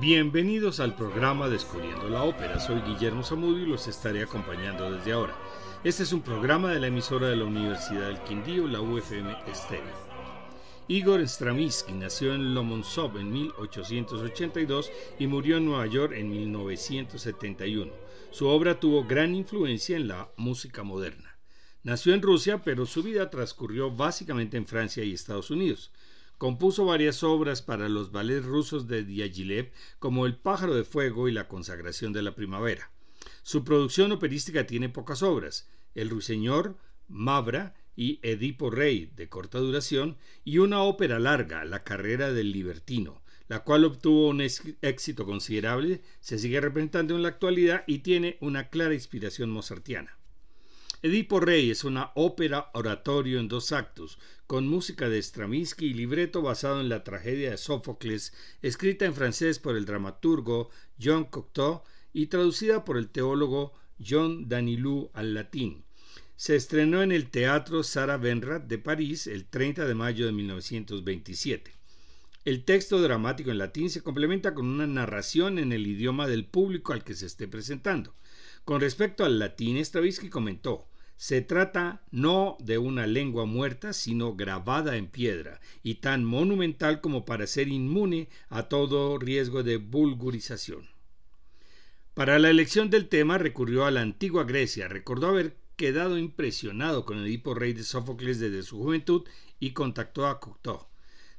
Bienvenidos al programa Descubriendo la Ópera. Soy Guillermo Zamudio y los estaré acompañando desde ahora. Este es un programa de la emisora de la Universidad del Quindío, la UFM Estéreo. Igor Stravinsky nació en Lomonosov en 1882 y murió en Nueva York en 1971. Su obra tuvo gran influencia en la música moderna. Nació en Rusia, pero su vida transcurrió básicamente en Francia y Estados Unidos. Compuso varias obras para los ballets rusos de Diaghilev, como El pájaro de fuego y La consagración de la primavera. Su producción operística tiene pocas obras: El ruiseñor, Mabra y Edipo Rey, de corta duración, y una ópera larga, La carrera del libertino, la cual obtuvo un éxito considerable, se sigue representando en la actualidad y tiene una clara inspiración mozartiana. Edipo Rey es una ópera oratorio en dos actos, con música de Stravinsky y libreto basado en la tragedia de Sófocles, escrita en francés por el dramaturgo Jean Cocteau y traducida por el teólogo John Danilou al latín se estrenó en el Teatro Sarah Benrat de París el 30 de mayo de 1927. El texto dramático en latín se complementa con una narración en el idioma del público al que se esté presentando. Con respecto al latín, Stravinsky comentó, se trata no de una lengua muerta, sino grabada en piedra, y tan monumental como para ser inmune a todo riesgo de vulgarización. Para la elección del tema recurrió a la antigua Grecia, recordó haber quedado impresionado con Edipo Rey de Sófocles desde su juventud y contactó a Cocteau.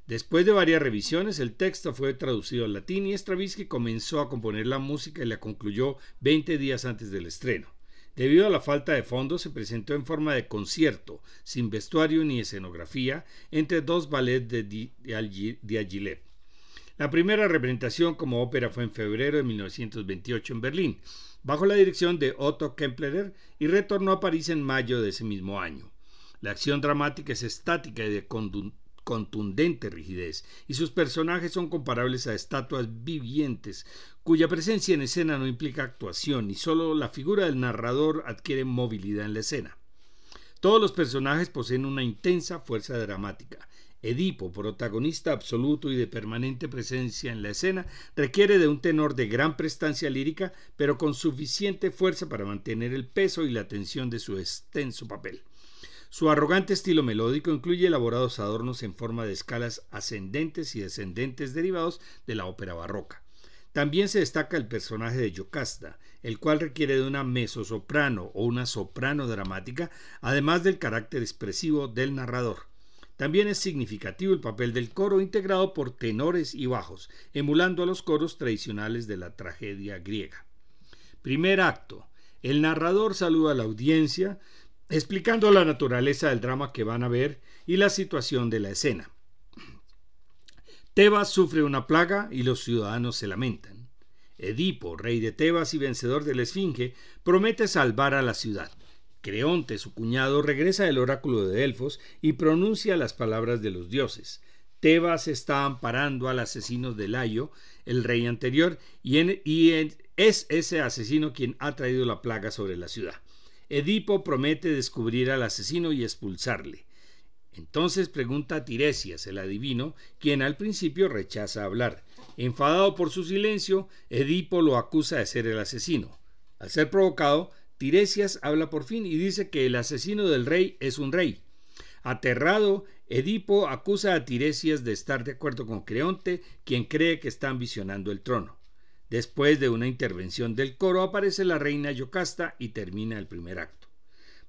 Después de varias revisiones, el texto fue traducido al latín y Stravinsky comenzó a componer la música y la concluyó 20 días antes del estreno. Debido a la falta de fondos, se presentó en forma de concierto, sin vestuario ni escenografía, entre dos ballets de Diaghilev. La primera representación como ópera fue en febrero de 1928 en Berlín bajo la dirección de Otto Kemplerer y retornó a París en mayo de ese mismo año. La acción dramática es estática y de contundente rigidez, y sus personajes son comparables a estatuas vivientes, cuya presencia en escena no implica actuación, y solo la figura del narrador adquiere movilidad en la escena. Todos los personajes poseen una intensa fuerza dramática, Edipo, protagonista absoluto y de permanente presencia en la escena, requiere de un tenor de gran prestancia lírica, pero con suficiente fuerza para mantener el peso y la tensión de su extenso papel. Su arrogante estilo melódico incluye elaborados adornos en forma de escalas ascendentes y descendentes derivados de la ópera barroca. También se destaca el personaje de Yocasta, el cual requiere de una mezzosoprano o una soprano dramática, además del carácter expresivo del narrador. También es significativo el papel del coro integrado por tenores y bajos, emulando a los coros tradicionales de la tragedia griega. Primer acto. El narrador saluda a la audiencia, explicando la naturaleza del drama que van a ver y la situación de la escena. Tebas sufre una plaga y los ciudadanos se lamentan. Edipo, rey de Tebas y vencedor de la Esfinge, promete salvar a la ciudad. Creonte, su cuñado, regresa del oráculo de Delfos y pronuncia las palabras de los dioses. Tebas está amparando al asesino de Layo, el rey anterior, y, es ese asesino quien ha traído la plaga sobre la ciudad. Edipo promete descubrir al asesino y expulsarle. Entonces pregunta a Tiresias, el adivino, quien al principio rechaza hablar. Enfadado por su silencio, Edipo lo acusa de ser el asesino. Al ser provocado, Tiresias habla por fin y dice que el asesino del rey es un rey. Aterrado, Edipo acusa a Tiresias de estar de acuerdo con Creonte, quien cree que está ambicionando el trono. Después de una intervención del coro aparece la reina Yocasta y termina el primer acto.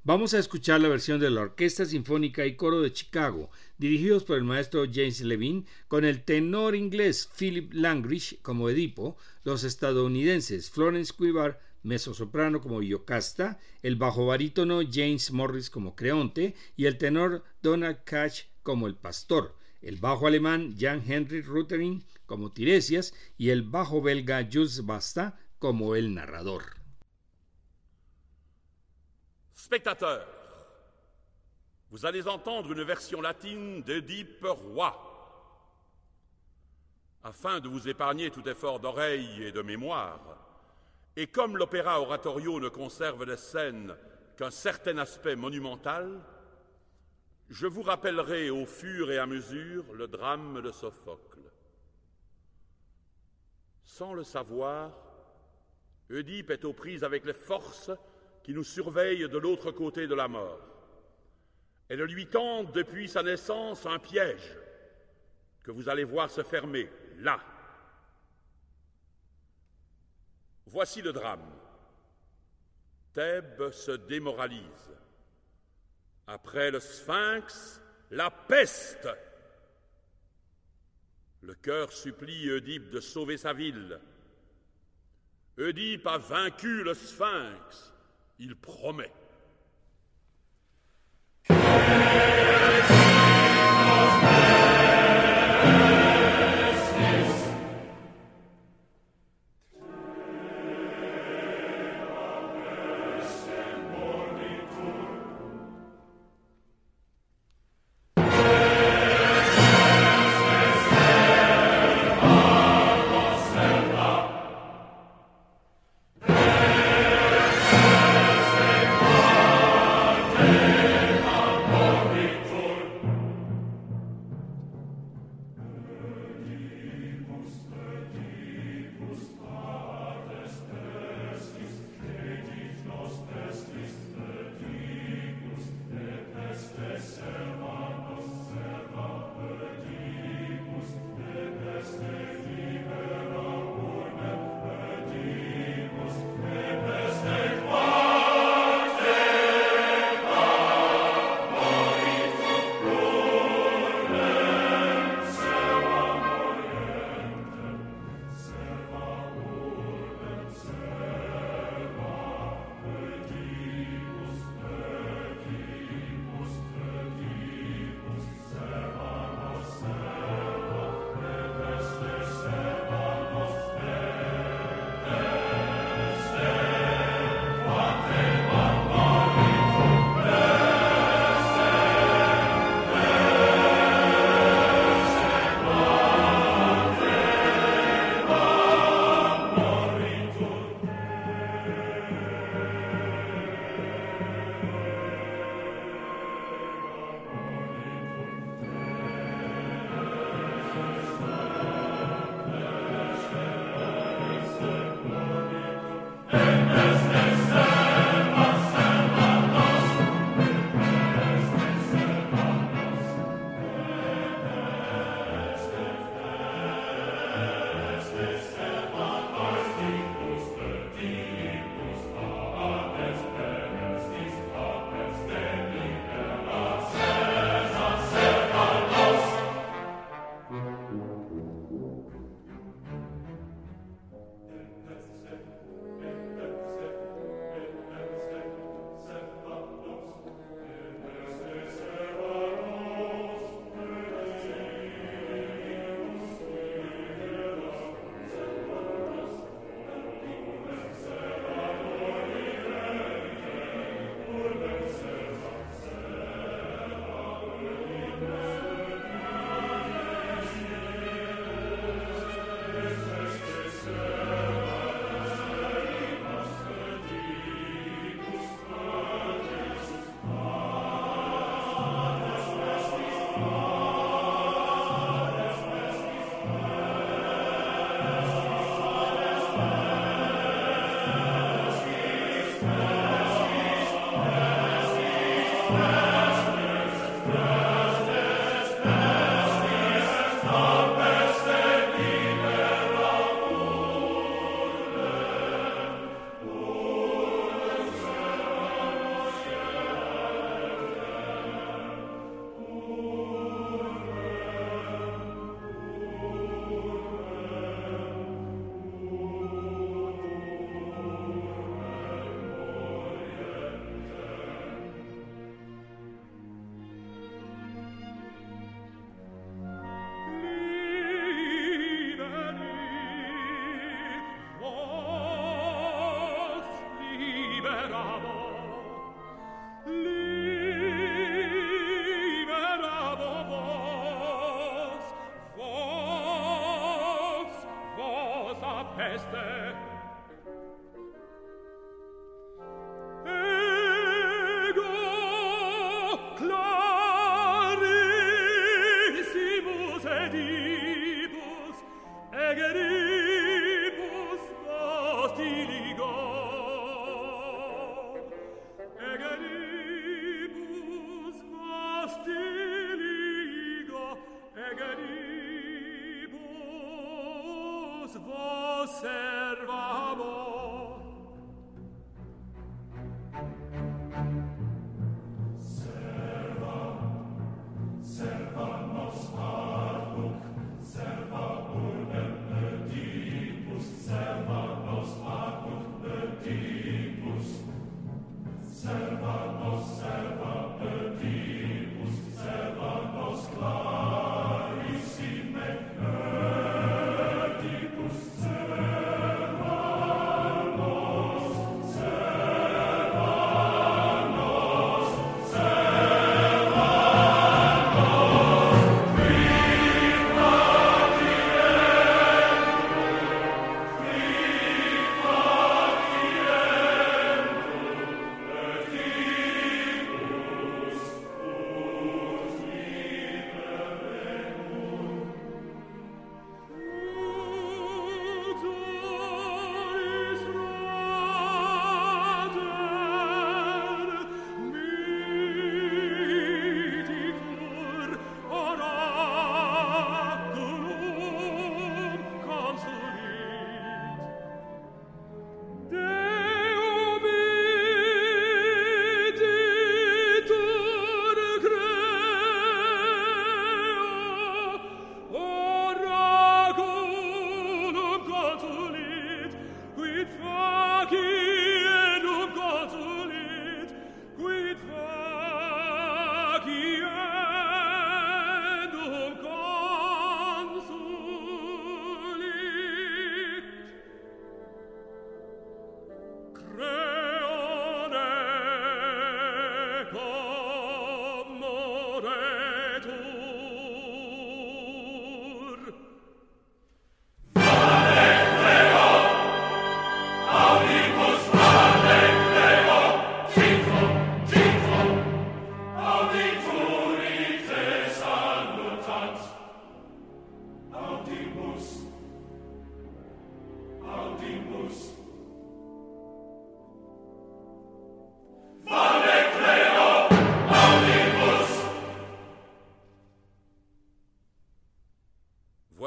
Vamos a escuchar la versión de la Orquesta Sinfónica y Coro de Chicago, dirigidos por el maestro James Levine, con el tenor inglés Philip Langridge como Edipo, los estadounidenses Florence Quivar, soprano como Yocasta, el bajo barítono James Morris como Creonte y el tenor Donald Catch como el pastor, el bajo alemán Jan Henry Ruttering como Tiresias y el bajo belga Jules Basta como el narrador. Spectateurs, vous allez entendre une version latine d'Édipe Roi. Afin de vous épargner tout effort d'oreille et de mémoire, Et comme l'opéra oratorio ne conserve les scènes qu'un certain aspect monumental, je vous rappellerai au fur et à mesure le drame de Sophocle. Sans le savoir, Oedipe est aux prises avec les forces qui nous surveillent de l'autre côté de la mort. Elles lui tendent depuis sa naissance un piège que vous allez voir se fermer là. Voici le drame. Thèbes se démoralise. Après le sphinx, la peste. Le cœur supplie Oedipe de sauver sa ville. Oedipe a vaincu le sphinx. Il promet.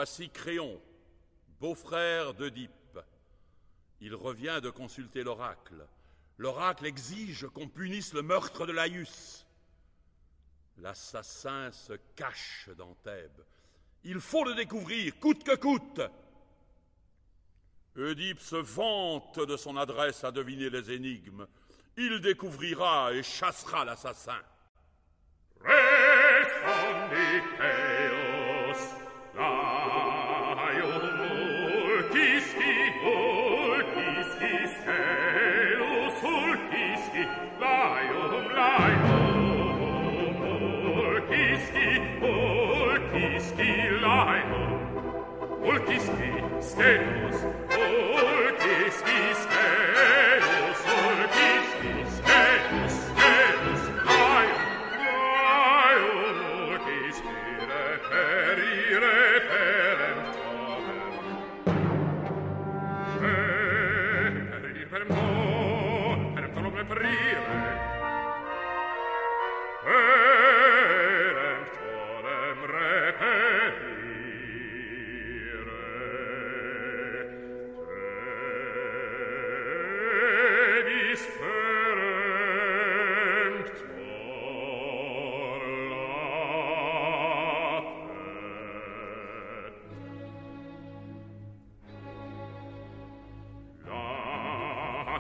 Voici Créon, beau-frère d'Oedipe. Il revient de consulter l'oracle. L'oracle exige qu'on punisse le meurtre de Laïus. L'assassin se cache dans Thèbes. Il faut le découvrir, coûte que coûte. Oedipe se vante de son adresse à deviner les énigmes. Il découvrira et chassera l'assassin.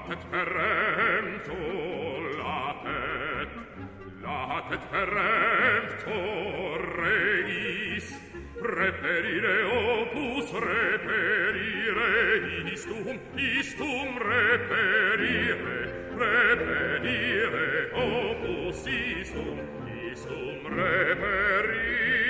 Latet perempto, latet, latet perempto regis, reperire opus, reperire istum, istum reperire, reperire opus istum, istum reperire.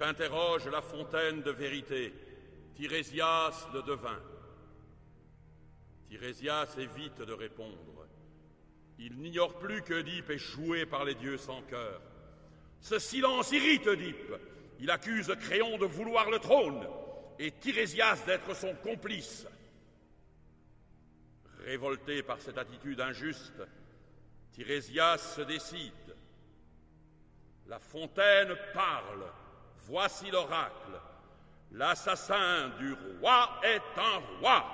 Interroge la fontaine de vérité. Tirésias le devint. Tirésias évite de répondre. Il n'ignore plus que Oedipe est joué par les dieux sans cœur. Ce silence irrite Oedipe. Il accuse Créon de vouloir le trône et Tirésias d'être son complice. Révolté par cette attitude injuste, Tirésias se décide. La fontaine parle. Voici l'oracle. L'assassin du roi est un roi.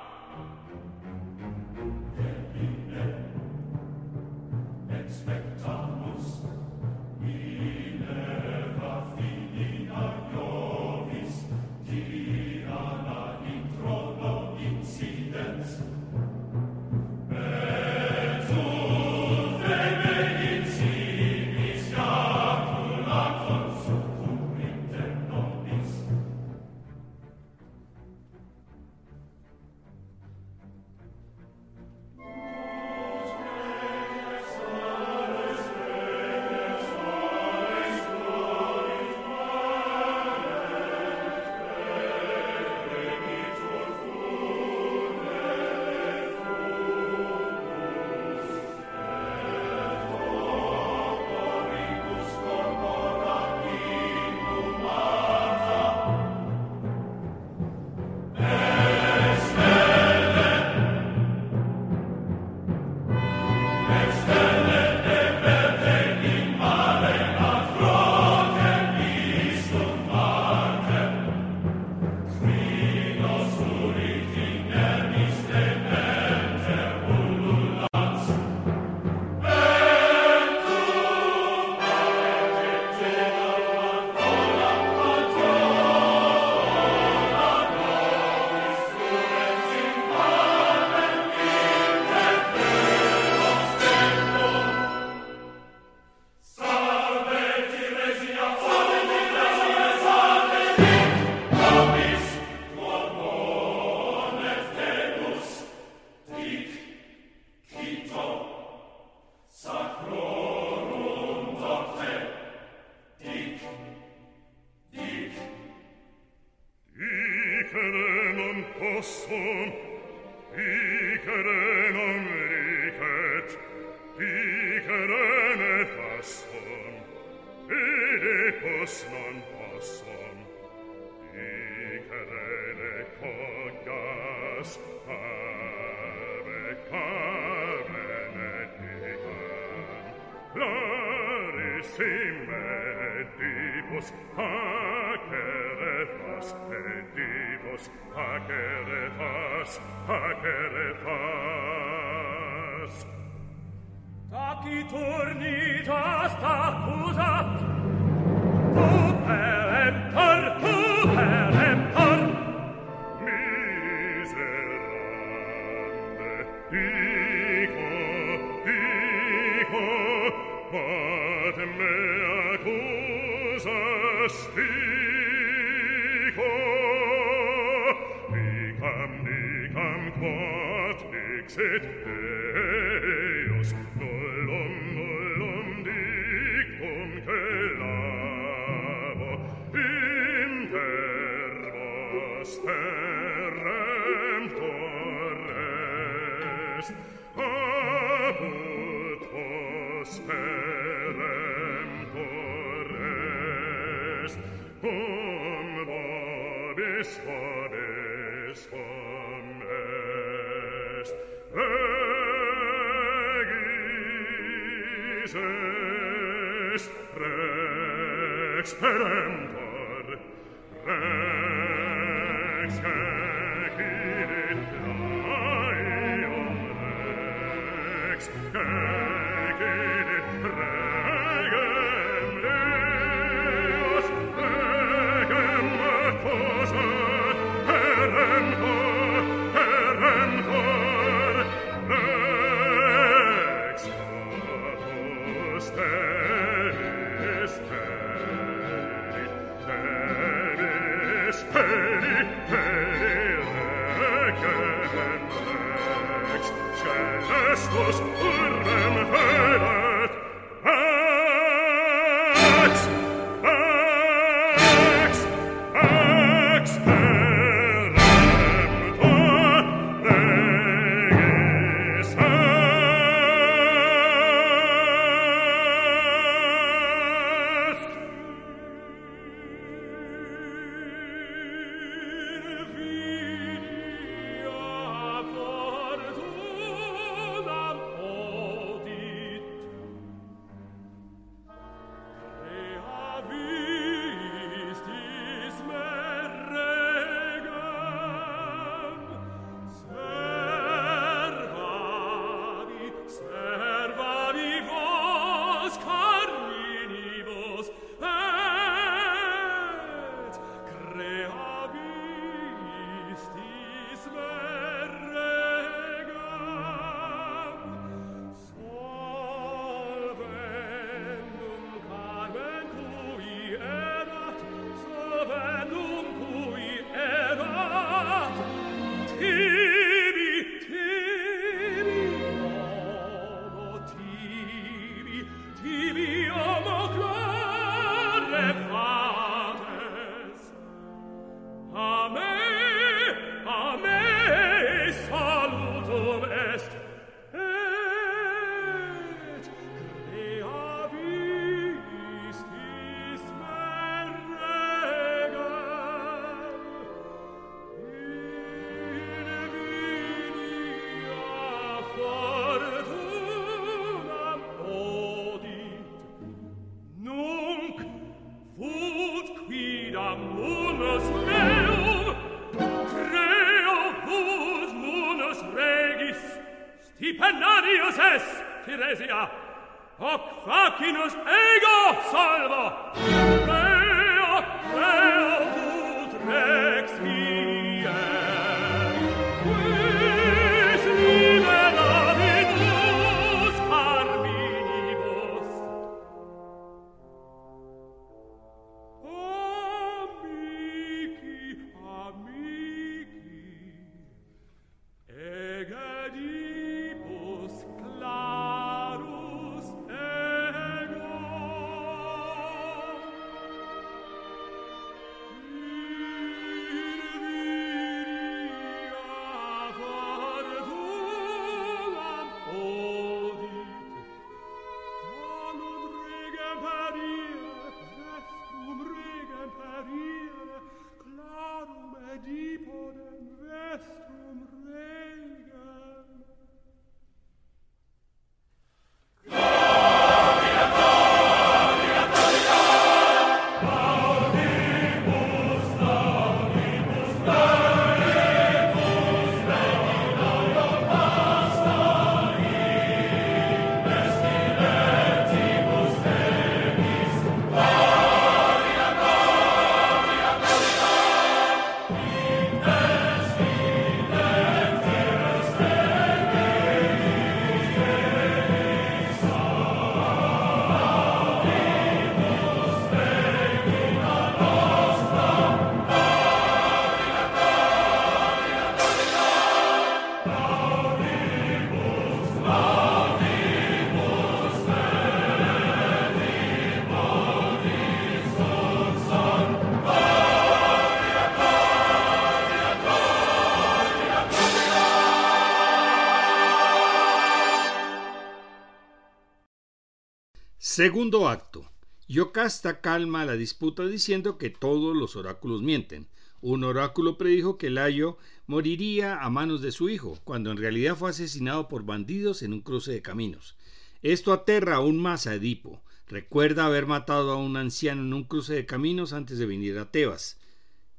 Amat exit esperem Christus Segundo acto. Yocasta calma la disputa diciendo que todos los oráculos mienten. Un oráculo predijo que Layo moriría a manos de su hijo, cuando en realidad fue asesinado por bandidos en un cruce de caminos. Esto aterra aún más a Edipo. Recuerda haber matado a un anciano en un cruce de caminos antes de venir a Tebas.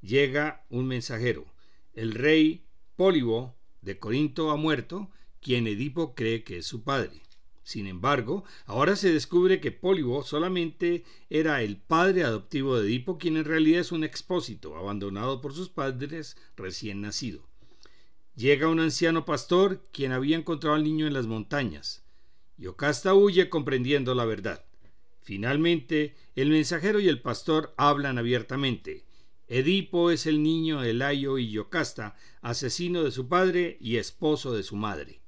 Llega un mensajero. El rey Pólibo de Corinto ha muerto, quien Edipo cree que es su padre. Sin embargo, ahora se descubre que Pólibo solamente era el padre adoptivo de Edipo, quien en realidad es un expósito, abandonado por sus padres recién nacido. Llega un anciano pastor, quien había encontrado al niño en las montañas. Yocasta huye comprendiendo la verdad. Finalmente, el mensajero y el pastor hablan abiertamente. Edipo es el niño de Layo y Yocasta, asesino de su padre y esposo de su madre.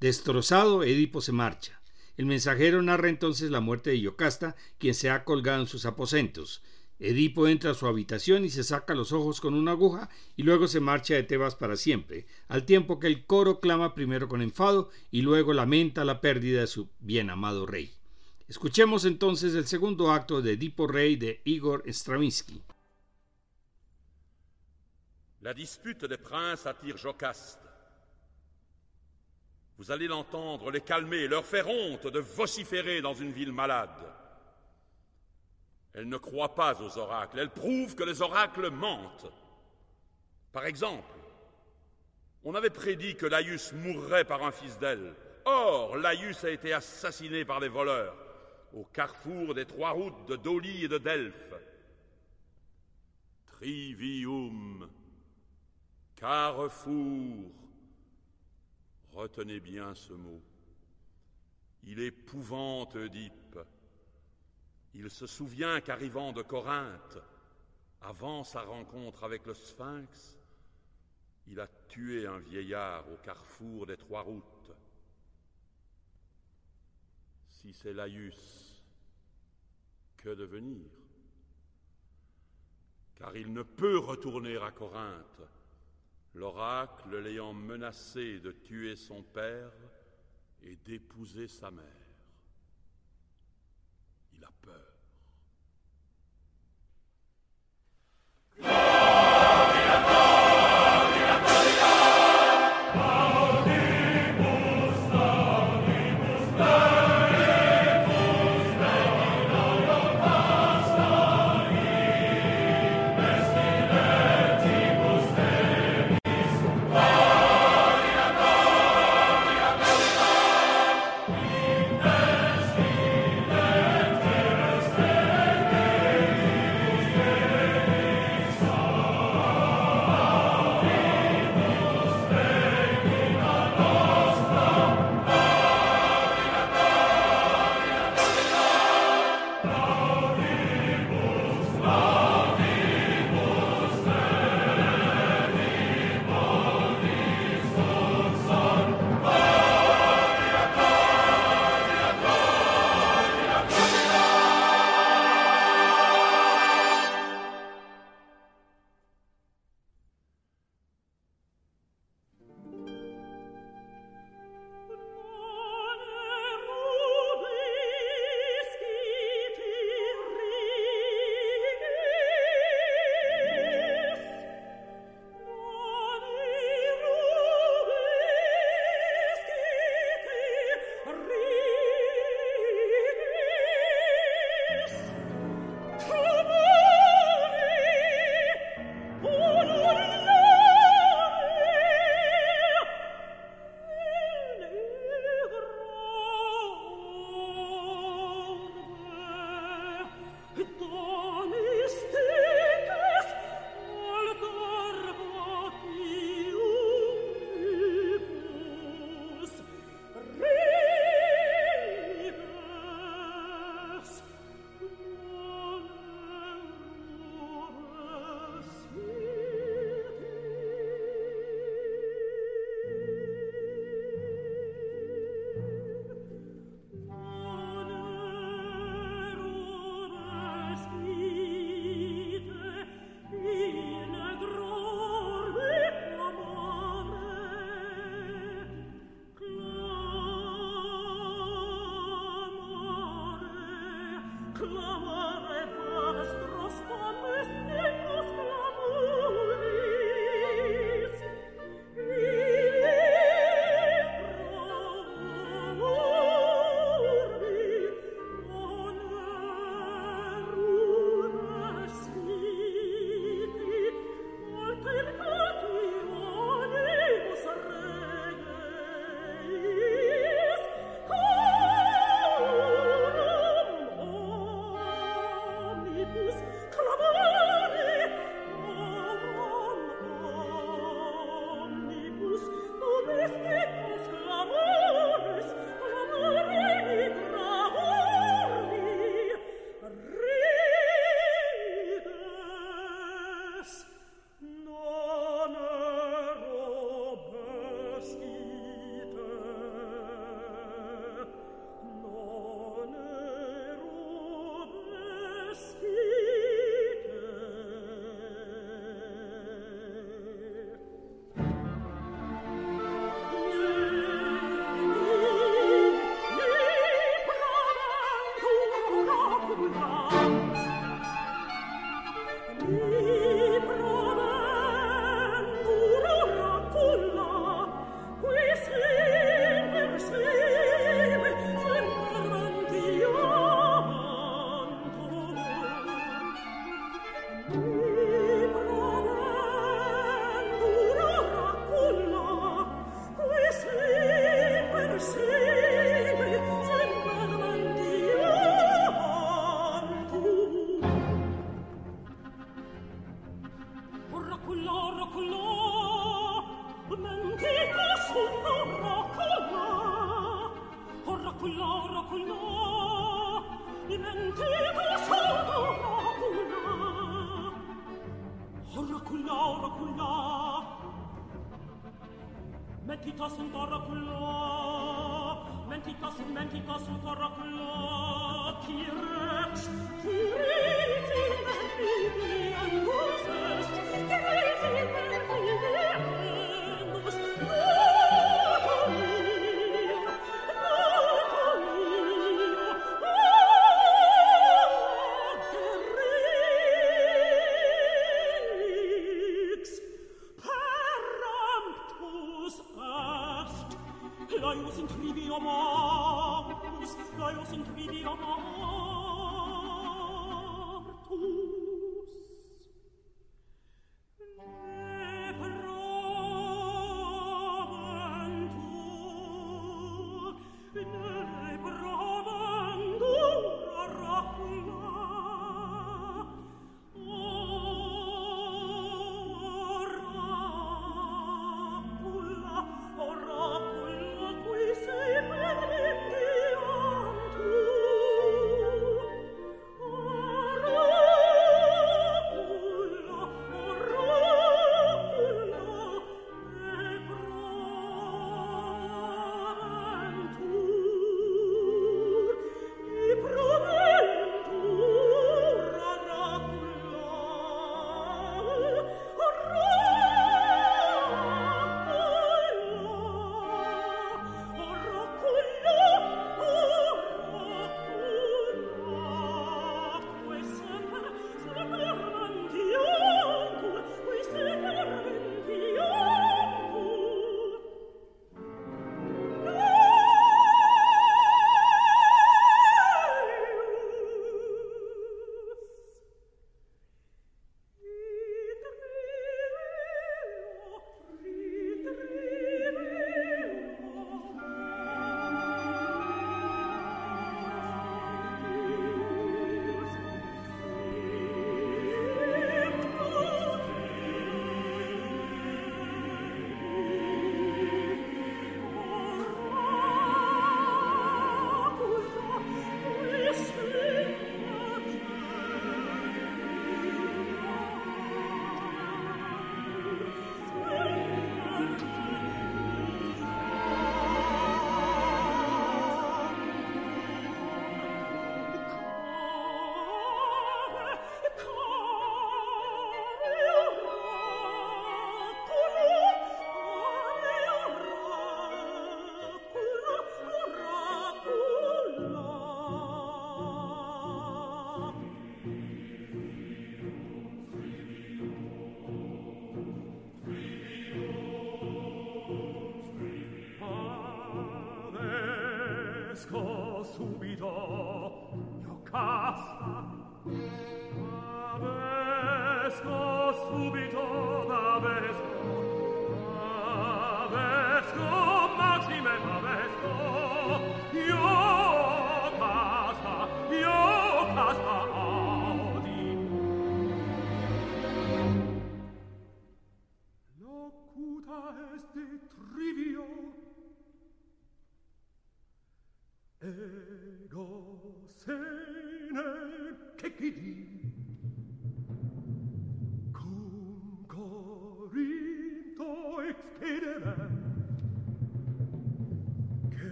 Destrozado, Edipo se marcha. El mensajero narra entonces la muerte de Yocasta, quien se ha colgado en sus aposentos. Edipo entra a su habitación y se saca los ojos con una aguja y luego se marcha de Tebas para siempre, al tiempo que el coro clama primero con enfado y luego lamenta la pérdida de su bien amado rey. Escuchemos entonces el segundo acto de Edipo Rey de Igor Stravinsky. La dispute des princes attire Jocaste. Vous allez l'entendre, les calmer, leur faire honte de vociférer dans une ville malade. Elle ne croit pas aux oracles, elle prouve que les oracles mentent. Par exemple, on avait prédit que Laius mourrait par un fils d'elle. Or, Laius a été assassiné par des voleurs au carrefour des trois routes de Doli et de Delphes. Trivium, carrefour, Retenez bien ce mot. Il épouvante Oedipe. Il se souvient qu'arrivant de Corinthe, avant sa rencontre avec le Sphinx, il a tué un vieillard au carrefour des trois routes. Si c'est Laius, que devenir? Car il ne peut retourner à Corinthe l'oracle l'ayant menacé de tuer son père et d'épouser sa mère. Il a peur.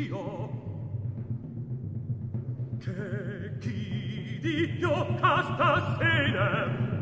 io che chi di io casta sera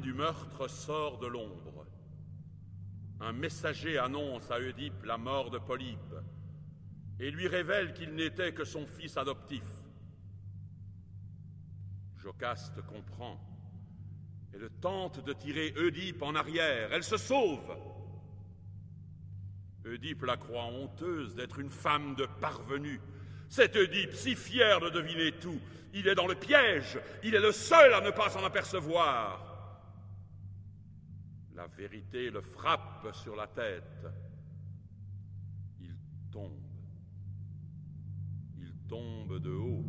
du meurtre sort de l'ombre. Un messager annonce à Oedipe la mort de Polybe et lui révèle qu'il n'était que son fils adoptif. Jocaste comprend. Elle tente de tirer Oedipe en arrière. Elle se sauve. Oedipe la croit honteuse d'être une femme de parvenu. Cet Oedipe, si fier de deviner tout, il est dans le piège. Il est le seul à ne pas s'en apercevoir. La vérité le frappe sur la tête. Il tombe. Il tombe de haut.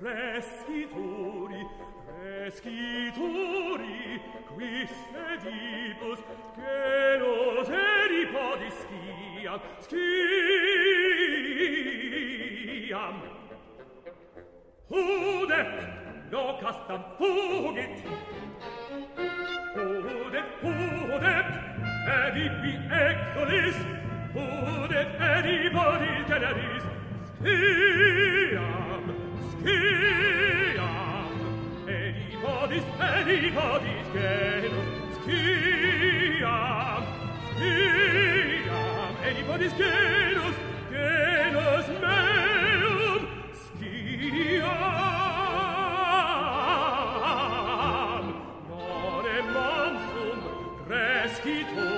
Rescituri, rescituri, quis sedibus, celos eri podis sciam, sciam. Hudet, locas tam fugit, hudet, hudet, edipi exolis, hudet, edipodis generis, sciam skiam Elipodis, Elipodis genus Skiam, skiam Elipodis genus, genus meum Skiam Non monsum rescitur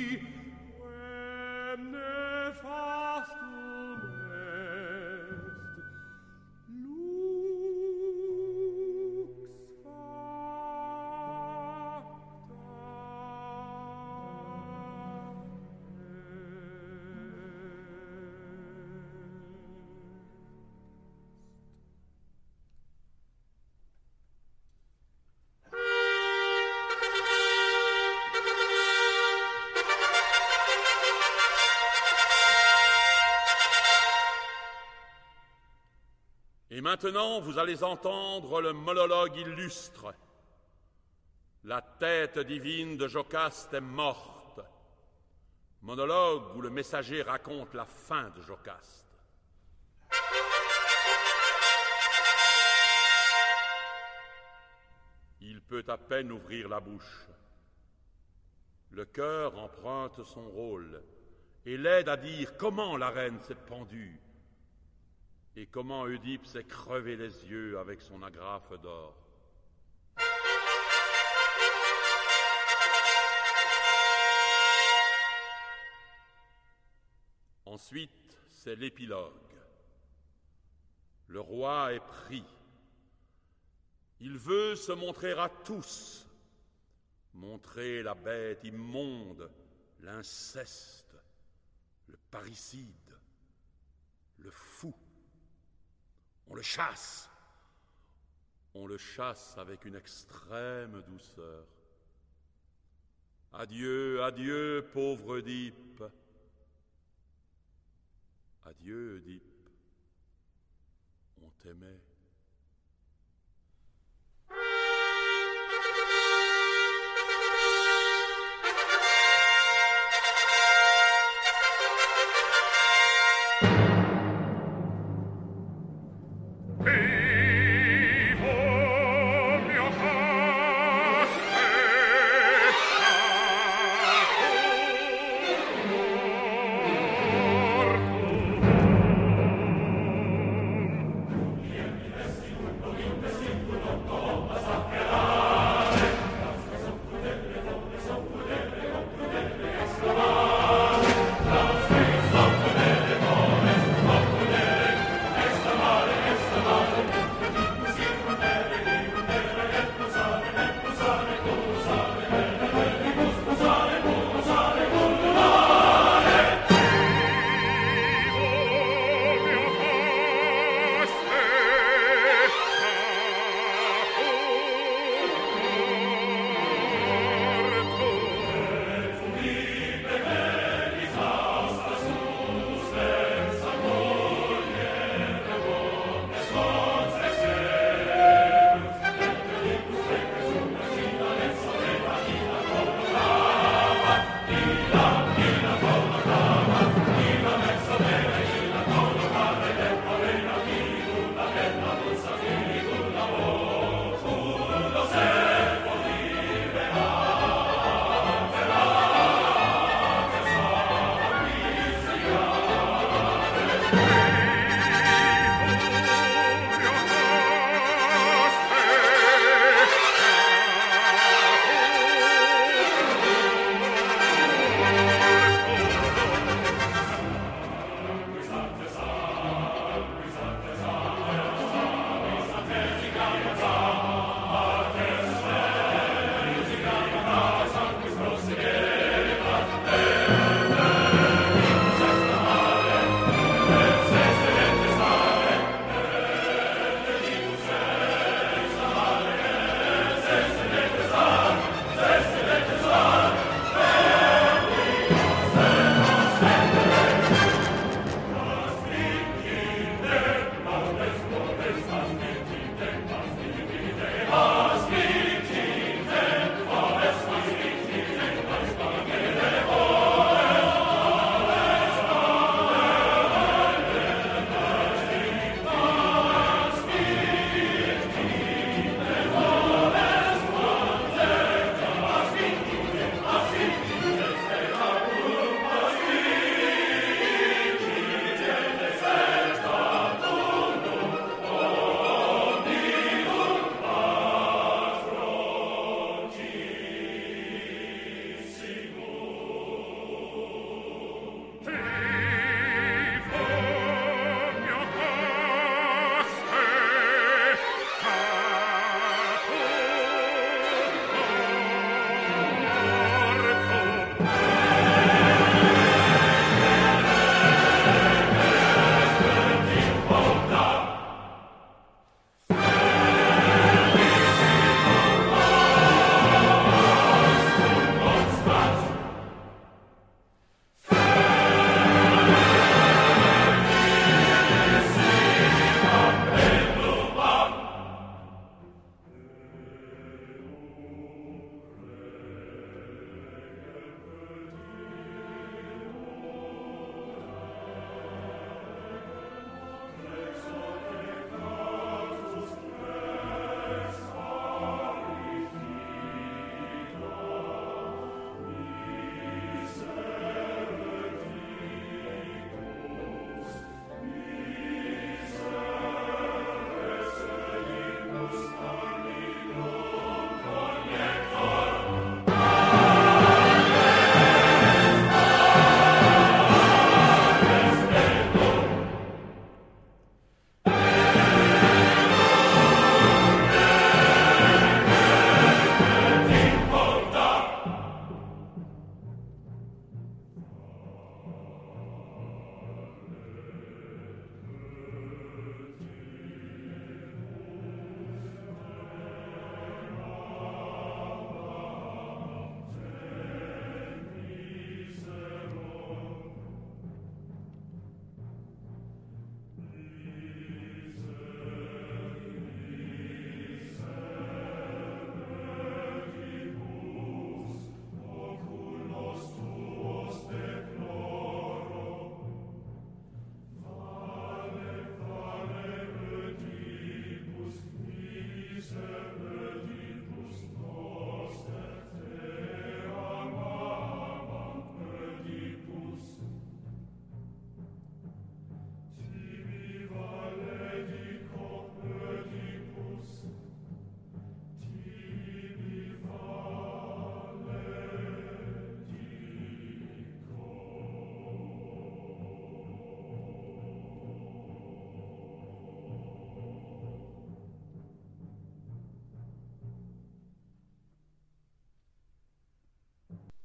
maintenant, vous allez entendre le monologue illustre. La tête divine de Jocaste est morte. Monologue où le messager raconte la fin de Jocaste. Il peut à peine ouvrir la bouche. Le cœur emprunte son rôle et l'aide à dire comment la reine s'est pendue et comment Oedipe s'est crevé les yeux avec son agrafe d'or. Ensuite, c'est l'épilogue. Le roi est pris. Il veut se montrer à tous, montrer la bête immonde, l'inceste, le parricide, le fou. On le chasse. On le chasse avec une extrême douceur. Adieu, adieu, pauvre Oedipe. Adieu, Oedipe. On t'aimait.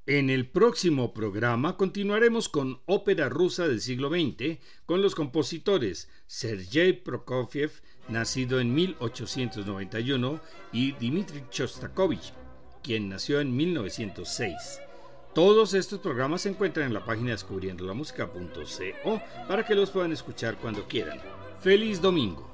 En el próximo programa continuaremos con ópera rusa del siglo XX con los compositores Sergei Prokofiev, nacido en 1891, y Dmitri Shostakovich, quien nació en 1906. Todos estos programas se encuentran en la página descubriendolamusica.co para que los puedan escuchar cuando quieran. ¡Feliz domingo!